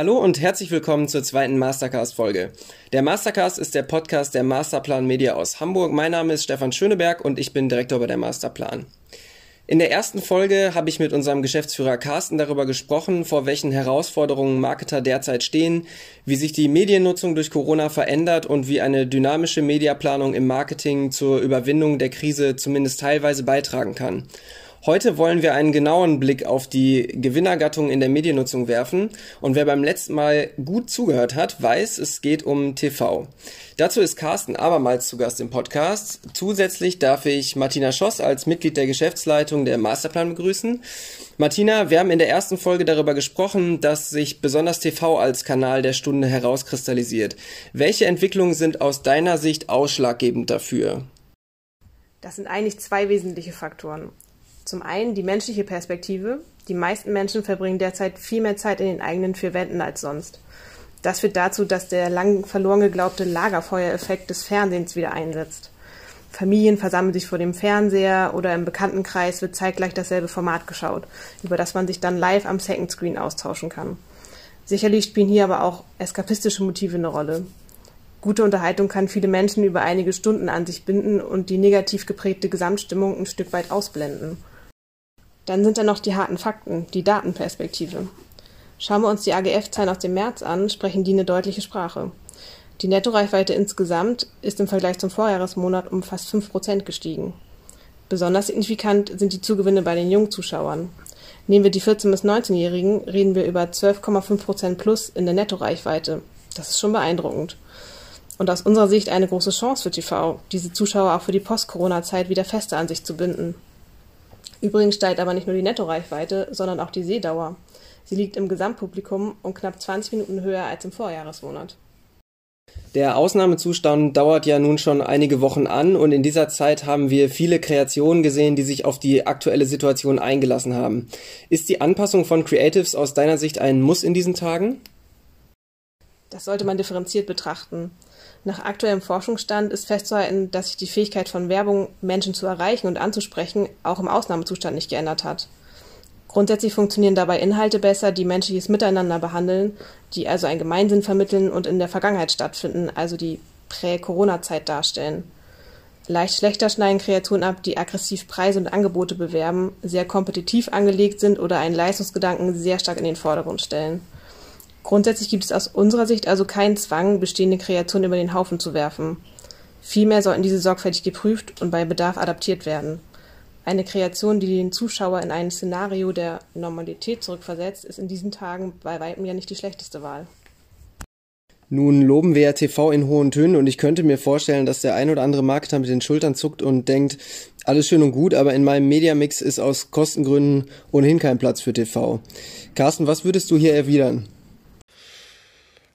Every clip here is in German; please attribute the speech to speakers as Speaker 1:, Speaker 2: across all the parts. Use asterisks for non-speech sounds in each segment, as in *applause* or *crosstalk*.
Speaker 1: Hallo und herzlich willkommen zur zweiten Mastercast-Folge. Der Mastercast ist der Podcast der Masterplan Media aus Hamburg. Mein Name ist Stefan Schöneberg und ich bin Direktor bei der Masterplan. In der ersten Folge habe ich mit unserem Geschäftsführer Carsten darüber gesprochen, vor welchen Herausforderungen Marketer derzeit stehen, wie sich die Mediennutzung durch Corona verändert und wie eine dynamische Mediaplanung im Marketing zur Überwindung der Krise zumindest teilweise beitragen kann. Heute wollen wir einen genauen Blick auf die Gewinnergattung in der Mediennutzung werfen. Und wer beim letzten Mal gut zugehört hat, weiß, es geht um TV. Dazu ist Carsten abermals zu Gast im Podcast. Zusätzlich darf ich Martina Schoss als Mitglied der Geschäftsleitung der Masterplan begrüßen. Martina, wir haben in der ersten Folge darüber gesprochen, dass sich besonders TV als Kanal der Stunde herauskristallisiert. Welche Entwicklungen sind aus deiner Sicht ausschlaggebend dafür?
Speaker 2: Das sind eigentlich zwei wesentliche Faktoren. Zum einen die menschliche Perspektive. Die meisten Menschen verbringen derzeit viel mehr Zeit in den eigenen vier Wänden als sonst. Das führt dazu, dass der lang verloren geglaubte Lagerfeuereffekt des Fernsehens wieder einsetzt. Familien versammeln sich vor dem Fernseher oder im Bekanntenkreis wird zeitgleich dasselbe Format geschaut, über das man sich dann live am Second Screen austauschen kann. Sicherlich spielen hier aber auch eskapistische Motive eine Rolle. Gute Unterhaltung kann viele Menschen über einige Stunden an sich binden und die negativ geprägte Gesamtstimmung ein Stück weit ausblenden. Dann sind da noch die harten Fakten, die Datenperspektive. Schauen wir uns die AGF-Zahlen aus dem März an, sprechen die eine deutliche Sprache. Die Nettoreichweite insgesamt ist im Vergleich zum Vorjahresmonat um fast 5% gestiegen. Besonders signifikant sind die Zugewinne bei den Jungzuschauern. Nehmen wir die 14- bis 19-Jährigen, reden wir über 12,5% plus in der Nettoreichweite. Das ist schon beeindruckend. Und aus unserer Sicht eine große Chance für TV, diese Zuschauer auch für die Post-Corona-Zeit wieder fester an sich zu binden. Übrigens steigt aber nicht nur die Nettoreichweite, sondern auch die Sehdauer. Sie liegt im Gesamtpublikum um knapp 20 Minuten höher als im Vorjahresmonat.
Speaker 1: Der Ausnahmezustand dauert ja nun schon einige Wochen an und in dieser Zeit haben wir viele Kreationen gesehen, die sich auf die aktuelle Situation eingelassen haben. Ist die Anpassung von Creatives aus deiner Sicht ein Muss in diesen Tagen?
Speaker 2: Das sollte man differenziert betrachten. Nach aktuellem Forschungsstand ist festzuhalten, dass sich die Fähigkeit von Werbung, Menschen zu erreichen und anzusprechen, auch im Ausnahmezustand nicht geändert hat. Grundsätzlich funktionieren dabei Inhalte besser, die menschliches Miteinander behandeln, die also einen Gemeinsinn vermitteln und in der Vergangenheit stattfinden, also die Prä-Corona-Zeit darstellen. Leicht schlechter schneiden Kreaturen ab, die aggressiv Preise und Angebote bewerben, sehr kompetitiv angelegt sind oder einen Leistungsgedanken sehr stark in den Vordergrund stellen. Grundsätzlich gibt es aus unserer Sicht also keinen Zwang, bestehende Kreationen über den Haufen zu werfen. Vielmehr sollten diese sorgfältig geprüft und bei Bedarf adaptiert werden. Eine Kreation, die den Zuschauer in ein Szenario der Normalität zurückversetzt, ist in diesen Tagen bei weitem ja nicht die schlechteste Wahl.
Speaker 1: Nun loben wir ja TV in hohen Tönen und ich könnte mir vorstellen, dass der ein oder andere Marketer mit den Schultern zuckt und denkt, alles schön und gut, aber in meinem Mediamix ist aus Kostengründen ohnehin kein Platz für TV. Carsten, was würdest du hier erwidern?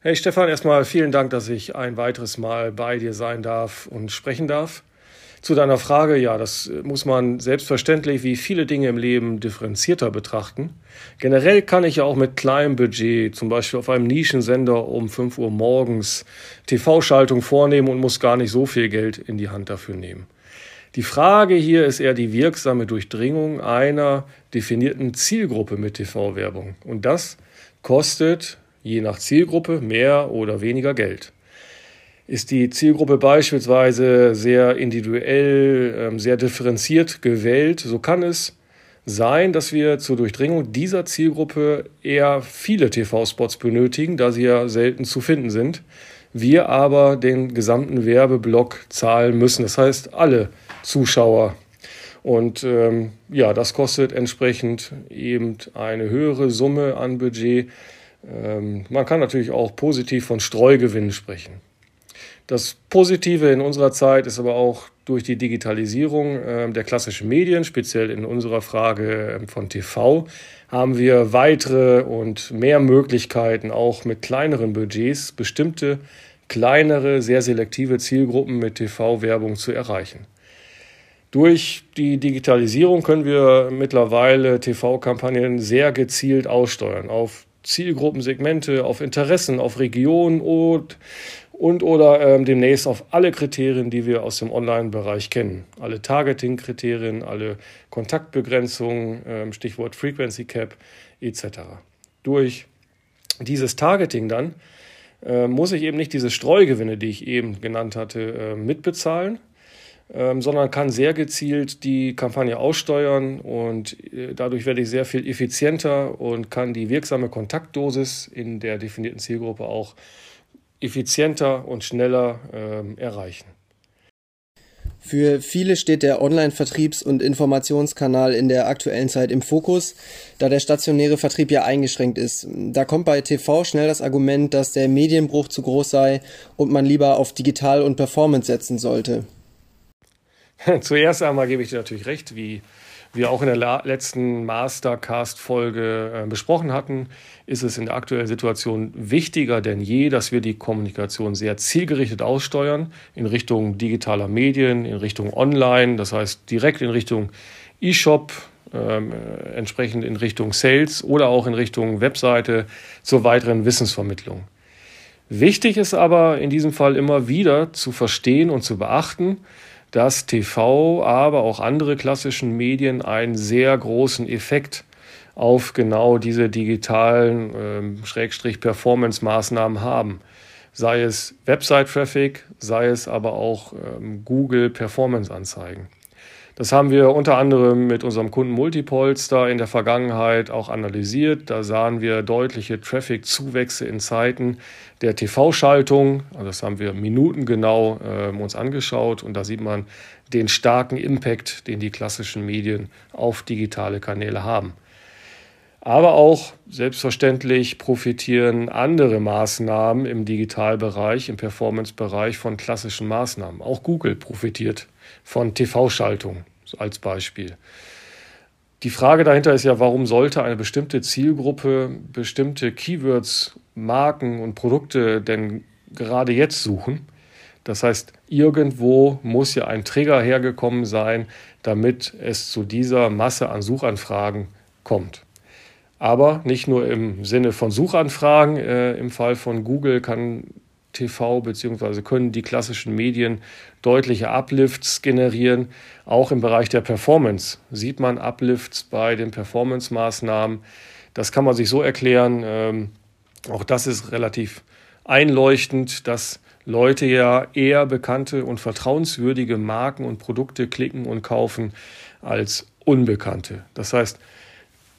Speaker 3: Hey Stefan, erstmal vielen Dank, dass ich ein weiteres Mal bei dir sein darf und sprechen darf. Zu deiner Frage, ja, das muss man selbstverständlich wie viele Dinge im Leben differenzierter betrachten. Generell kann ich ja auch mit kleinem Budget, zum Beispiel auf einem Nischensender um 5 Uhr morgens, TV-Schaltung vornehmen und muss gar nicht so viel Geld in die Hand dafür nehmen. Die Frage hier ist eher die wirksame Durchdringung einer definierten Zielgruppe mit TV-Werbung. Und das kostet je nach Zielgruppe mehr oder weniger Geld. Ist die Zielgruppe beispielsweise sehr individuell, ähm, sehr differenziert gewählt, so kann es sein, dass wir zur Durchdringung dieser Zielgruppe eher viele TV-Spots benötigen, da sie ja selten zu finden sind. Wir aber den gesamten Werbeblock zahlen müssen, das heißt alle Zuschauer. Und ähm, ja, das kostet entsprechend eben eine höhere Summe an Budget, man kann natürlich auch positiv von Streugewinnen sprechen. Das Positive in unserer Zeit ist aber auch durch die Digitalisierung ähm, der klassischen Medien, speziell in unserer Frage ähm, von TV, haben wir weitere und mehr Möglichkeiten, auch mit kleineren Budgets bestimmte kleinere, sehr selektive Zielgruppen mit TV-Werbung zu erreichen. Durch die Digitalisierung können wir mittlerweile TV-Kampagnen sehr gezielt aussteuern auf Zielgruppensegmente, auf Interessen, auf Regionen und, und oder ähm, demnächst auf alle Kriterien, die wir aus dem Online-Bereich kennen. Alle Targeting-Kriterien, alle Kontaktbegrenzungen, ähm, Stichwort Frequency Cap etc. Durch dieses Targeting dann, äh, muss ich eben nicht diese Streugewinne, die ich eben genannt hatte, äh, mitbezahlen, ähm, sondern kann sehr gezielt die Kampagne aussteuern und äh, dadurch werde ich sehr viel effizienter und kann die wirksame Kontaktdosis in der definierten Zielgruppe auch effizienter und schneller ähm, erreichen.
Speaker 1: Für viele steht der Online-Vertriebs- und Informationskanal in der aktuellen Zeit im Fokus, da der stationäre Vertrieb ja eingeschränkt ist. Da kommt bei TV schnell das Argument, dass der Medienbruch zu groß sei und man lieber auf Digital und Performance setzen sollte. *laughs*
Speaker 3: Zuerst einmal gebe ich dir natürlich recht, wie wir auch in der letzten Mastercast-Folge äh, besprochen hatten, ist es in der aktuellen Situation wichtiger denn je, dass wir die Kommunikation sehr zielgerichtet aussteuern in Richtung digitaler Medien, in Richtung Online, das heißt direkt in Richtung E-Shop, ähm, äh, entsprechend in Richtung Sales oder auch in Richtung Webseite zur weiteren Wissensvermittlung. Wichtig ist aber in diesem Fall immer wieder zu verstehen und zu beachten, dass TV, aber auch andere klassischen Medien einen sehr großen Effekt auf genau diese digitalen ähm, Schrägstrich Performance-Maßnahmen haben. Sei es Website-Traffic, sei es aber auch ähm, Google Performance-Anzeigen. Das haben wir unter anderem mit unserem Kunden Multipolster in der Vergangenheit auch analysiert. Da sahen wir deutliche Traffic-Zuwächse in Zeiten der TV-Schaltung. Also das haben wir minutengenau äh, uns angeschaut und da sieht man den starken Impact, den die klassischen Medien auf digitale Kanäle haben. Aber auch selbstverständlich profitieren andere Maßnahmen im Digitalbereich, im Performance-Bereich von klassischen Maßnahmen. Auch Google profitiert von TV-Schaltung als Beispiel. Die Frage dahinter ist ja, warum sollte eine bestimmte Zielgruppe bestimmte Keywords, Marken und Produkte denn gerade jetzt suchen? Das heißt, irgendwo muss ja ein Trigger hergekommen sein, damit es zu dieser Masse an Suchanfragen kommt. Aber nicht nur im Sinne von Suchanfragen. Äh, Im Fall von Google kann TV bzw. können die klassischen Medien deutliche Uplifts generieren. Auch im Bereich der Performance sieht man Uplifts bei den Performance-Maßnahmen. Das kann man sich so erklären. Ähm, auch das ist relativ einleuchtend, dass Leute ja eher bekannte und vertrauenswürdige Marken und Produkte klicken und kaufen als unbekannte. Das heißt,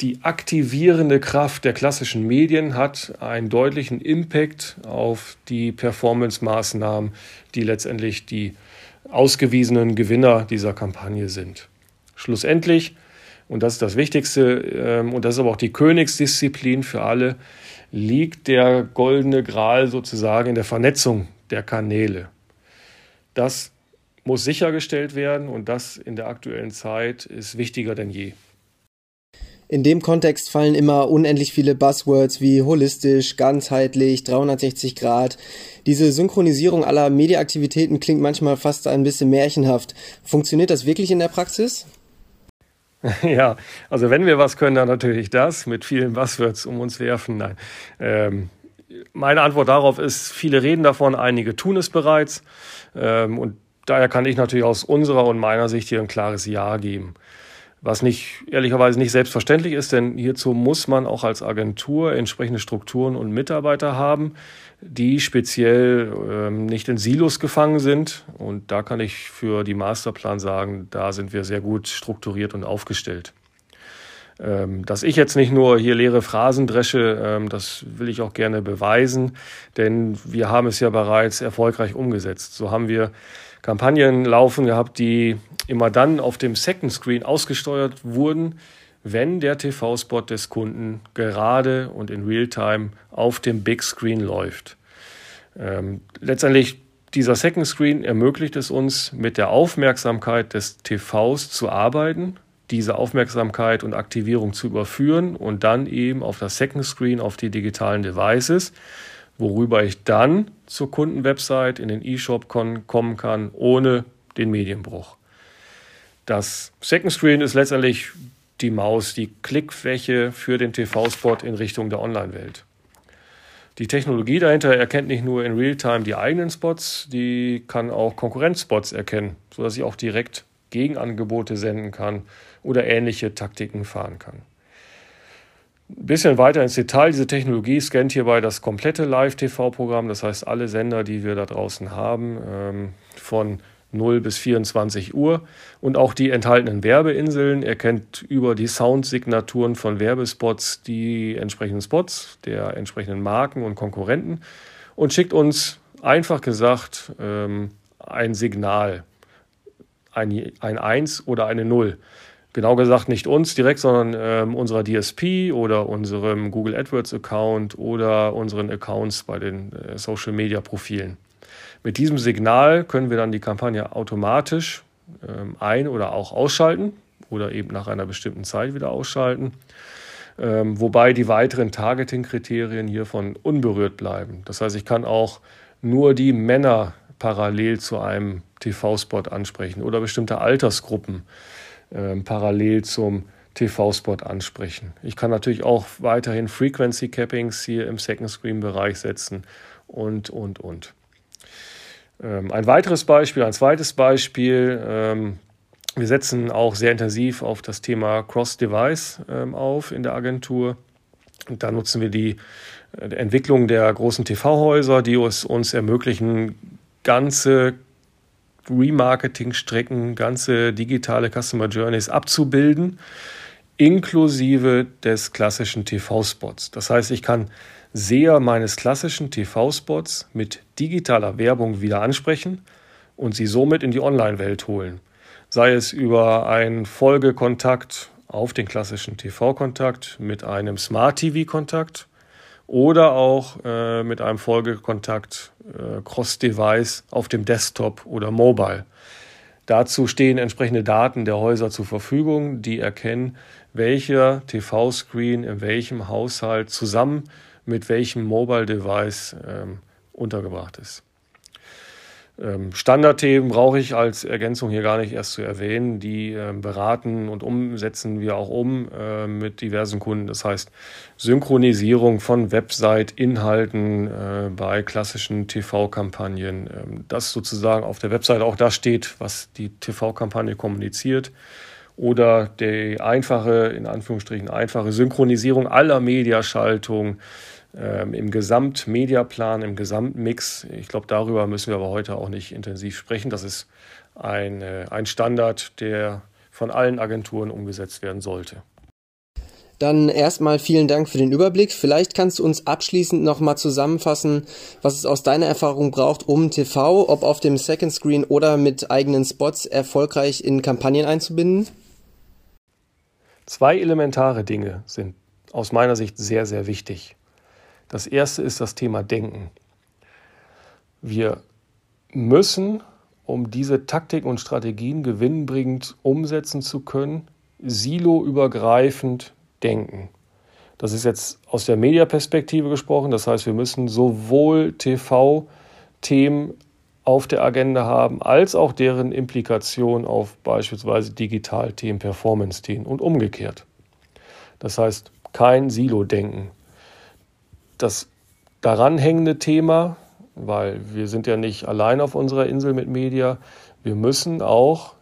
Speaker 3: die aktivierende Kraft der klassischen Medien hat einen deutlichen Impact auf die Performance-Maßnahmen, die letztendlich die ausgewiesenen Gewinner dieser Kampagne sind. Schlussendlich, und das ist das Wichtigste, ähm, und das ist aber auch die Königsdisziplin für alle, liegt der goldene Gral sozusagen in der Vernetzung der Kanäle. Das muss sichergestellt werden und das in der aktuellen Zeit ist wichtiger denn je.
Speaker 1: In dem Kontext fallen immer unendlich viele Buzzwords wie holistisch, ganzheitlich, 360 Grad. Diese Synchronisierung aller Mediaaktivitäten klingt manchmal fast ein bisschen märchenhaft. Funktioniert das wirklich in der Praxis? *laughs*
Speaker 3: Ja, also wenn wir was können, dann natürlich das, mit vielen Buzzwords um uns werfen. Nein. Ähm, meine Antwort darauf ist, viele reden davon, einige tun es bereits. Ähm, und daher kann ich natürlich aus unserer und meiner Sicht hier ein klares Ja geben was nicht ehrlicherweise nicht selbstverständlich ist, denn hierzu muss man auch als Agentur entsprechende Strukturen und Mitarbeiter haben, die speziell ähm, nicht in Silos gefangen sind. Und da kann ich für die Masterplan sagen, da sind wir sehr gut strukturiert und aufgestellt. Ähm, dass ich jetzt nicht nur hier leere Phrasen dresche, ähm, das will ich auch gerne beweisen, denn wir haben es ja bereits erfolgreich umgesetzt. So haben wir Kampagnen laufen gehabt, die immer dann auf dem Second Screen ausgesteuert wurden, wenn der TV-Spot des Kunden gerade und in Realtime auf dem Big Screen läuft. Ähm, letztendlich dieser Second Screen ermöglicht es uns, mit der Aufmerksamkeit des TVs zu arbeiten, diese Aufmerksamkeit und Aktivierung zu überführen und dann eben auf das Second Screen, auf die digitalen Devices worüber ich dann zur Kundenwebsite in den E-Shop kommen kann, ohne den Medienbruch. Das Second Screen ist letztendlich die Maus, die Klickfläche für den TV-Spot in Richtung der Online-Welt. Die Technologie dahinter erkennt nicht nur in Realtime die eigenen Spots, die kann auch Konkurrenzspots erkennen, sodass ich auch direkt Gegenangebote senden kann oder ähnliche Taktiken fahren kann. Ein bisschen weiter ins Detail. Diese Technologie scannt hierbei das komplette Live-TV-Programm, das heißt alle Sender, die wir da draußen haben, ähm, von 0 bis 24 Uhr und auch die enthaltenen Werbeinseln erkennt über die Soundsignaturen von Werbespots die entsprechenden Spots der entsprechenden Marken und Konkurrenten und schickt uns einfach gesagt ähm, ein Signal, ein, ein 1 oder eine 0. Genau gesagt nicht uns direkt, sondern ähm, unserer DSP oder unserem Google AdWords Account oder unseren Accounts bei den äh, Social Media Profilen. Mit diesem Signal können wir dann die Kampagne automatisch ähm, ein- oder auch ausschalten oder eben nach einer bestimmten Zeit wieder ausschalten. Ähm, wobei die weiteren Targeting-Kriterien hiervon unberührt bleiben. Das heißt, ich kann auch nur die Männer parallel zu einem TV-Spot ansprechen oder bestimmte Altersgruppen ähm, parallel zum TV-Spot ansprechen. Ich kann natürlich auch weiterhin Frequency Cappings hier im Second Screen-Bereich setzen und, und, und. Ähm, ein weiteres Beispiel, ein zweites Beispiel. Ähm, wir setzen auch sehr intensiv auf das Thema Cross-Device ähm, auf in der Agentur. Und da nutzen wir die äh, Entwicklung der großen TV-Häuser, die es uns ermöglichen, ganze Remarketing-Strecken, ganze digitale Customer Journeys abzubilden, inklusive des klassischen TV-Spots. Das heißt, ich kann Seher meines klassischen TV-Spots mit digitaler Werbung wieder ansprechen und sie somit in die Online-Welt holen. Sei es über einen Folgekontakt auf den klassischen TV-Kontakt mit einem Smart-TV-Kontakt oder auch äh, mit einem Folgekontakt äh, Cross-Device auf dem Desktop oder Mobile. Dazu stehen entsprechende Daten der Häuser zur Verfügung, die erkennen, welcher TV-Screen in welchem Haushalt zusammen mit welchem Mobile Device ähm, untergebracht ist. Ähm, Standardthemen brauche ich als Ergänzung hier gar nicht erst zu erwähnen. Die äh, beraten und umsetzen wir auch um äh, mit diversen Kunden. Das heißt Synchronisierung von Website-Inhalten äh, bei klassischen TV-Kampagnen. Ähm, dass sozusagen auf der Website auch das steht, was die TV-Kampagne kommuniziert. Oder die einfache, in Anführungsstrichen einfache Synchronisierung aller Mediaschaltungen ähm, im Gesamtmediaplan, im Gesamtmix. Ich glaube, darüber müssen wir aber heute auch nicht intensiv sprechen. Das ist ein, äh, ein Standard, der von allen Agenturen umgesetzt werden sollte.
Speaker 1: Dann erstmal vielen Dank für den Überblick. Vielleicht kannst du uns abschließend nochmal zusammenfassen, was es aus deiner Erfahrung braucht, um TV, ob auf dem Second Screen oder mit eigenen Spots, erfolgreich in Kampagnen einzubinden?
Speaker 3: Zwei elementare Dinge sind aus meiner Sicht sehr, sehr wichtig. Das erste ist das Thema Denken. Wir müssen, um diese Taktik und Strategien gewinnbringend umsetzen zu können, siloübergreifend denken. Das ist jetzt aus der Mediaperspektive gesprochen. Das heißt, wir müssen sowohl TV-Themen auf der Agenda haben, als auch deren Implikation auf beispielsweise Digital-Themen, Performance-Themen und umgekehrt. Das heißt, kein Silo-Denken das daran hängende Thema, weil wir sind ja nicht allein auf unserer Insel mit Media, wir müssen auch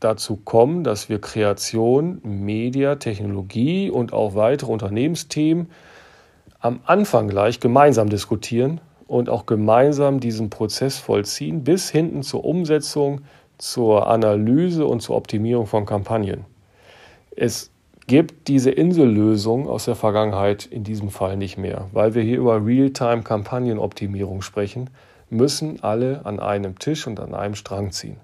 Speaker 3: dazu kommen, dass wir Kreation, Media, Technologie und auch weitere Unternehmensthemen am Anfang gleich gemeinsam diskutieren und auch gemeinsam diesen Prozess vollziehen, bis hinten zur Umsetzung, zur Analyse und zur Optimierung von Kampagnen. Es gibt diese Insellösung aus der Vergangenheit in diesem Fall nicht mehr. Weil wir hier über Realtime-Kampagnenoptimierung sprechen, müssen alle an einem Tisch und an einem Strang ziehen.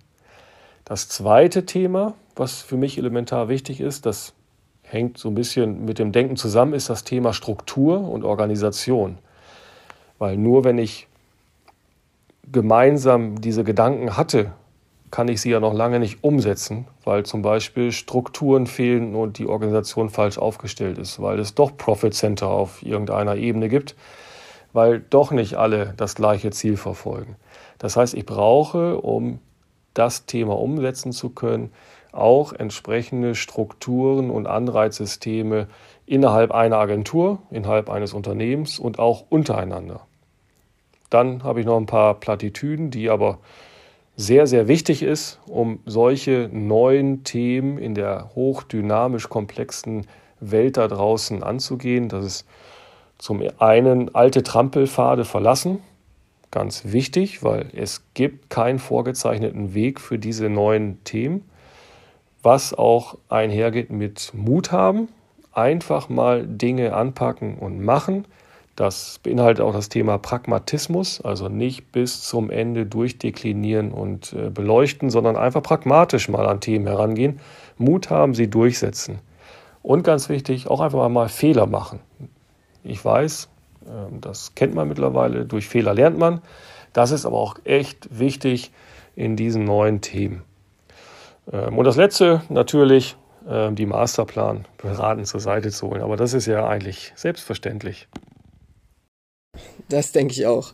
Speaker 3: Das zweite Thema, was für mich elementar wichtig ist, das hängt so ein bisschen mit dem Denken zusammen, ist das Thema Struktur und Organisation. Weil nur wenn ich gemeinsam diese Gedanken hatte kann ich sie ja noch lange nicht umsetzen, weil zum Beispiel Strukturen fehlen und die Organisation falsch aufgestellt ist, weil es doch Profit Center auf irgendeiner Ebene gibt, weil doch nicht alle das gleiche Ziel verfolgen. Das heißt, ich brauche, um das Thema umsetzen zu können, auch entsprechende Strukturen und Anreizsysteme innerhalb einer Agentur, innerhalb eines Unternehmens und auch untereinander. Dann habe ich noch ein paar Plattitüden, die aber sehr, sehr wichtig ist, um solche neuen Themen in der hochdynamisch komplexen Welt da draußen anzugehen. Das ist zum einen alte Trampelpfade verlassen, ganz wichtig, weil es gibt keinen vorgezeichneten Weg für diese neuen Themen, was auch einhergeht mit Mut haben, einfach mal Dinge anpacken und machen. Das beinhaltet auch das Thema Pragmatismus, also nicht bis zum Ende durchdeklinieren und äh, beleuchten, sondern einfach pragmatisch mal an Themen herangehen. Mut haben, sie durchsetzen. Und ganz wichtig, auch einfach mal Fehler machen. Ich weiß, ähm, das kennt man mittlerweile, durch Fehler lernt man. Das ist aber auch echt wichtig in diesen neuen Themen. Ähm, und das Letzte natürlich, ähm, die Masterplan beraten zur Seite zu holen. Aber das ist ja eigentlich selbstverständlich.
Speaker 1: Das denke ich auch.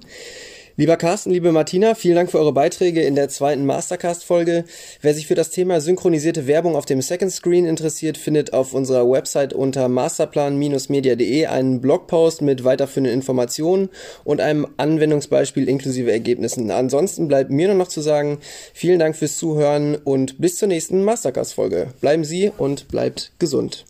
Speaker 1: Lieber Carsten, liebe Martina, vielen Dank für eure Beiträge in der zweiten Mastercast-Folge. Wer sich für das Thema synchronisierte Werbung auf dem Second Screen interessiert, findet auf unserer Website unter masterplan-media.de einen Blogpost mit weiterführenden Informationen und einem Anwendungsbeispiel inklusive Ergebnissen. Ansonsten bleibt mir nur noch zu sagen, vielen Dank fürs Zuhören und bis zur nächsten Mastercast-Folge. Bleiben Sie und bleibt gesund.